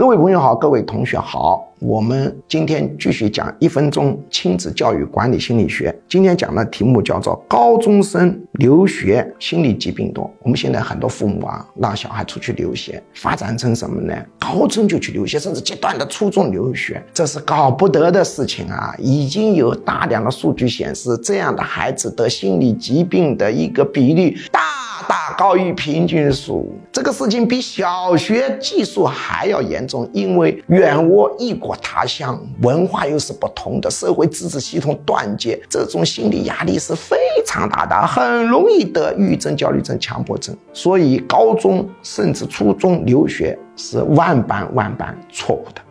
各位朋友好，各位同学好，我们今天继续讲一分钟亲子教育管理心理学。今天讲的题目叫做高中生留学心理疾病多。我们现在很多父母啊，让小孩出去留学，发展成什么呢？高中就去留学，甚至阶段的初中留学，这是搞不得的事情啊！已经有大量的数据显示，这样的孩子得心理疾病的一个比例大。大高于平均数，这个事情比小学寄宿还要严重，因为远窝异国他乡，文化又是不同的，社会支持系统断绝，这种心理压力是非常大的，很容易得抑郁症、焦虑症、强迫症。所以，高中甚至初中留学是万般万般错误的。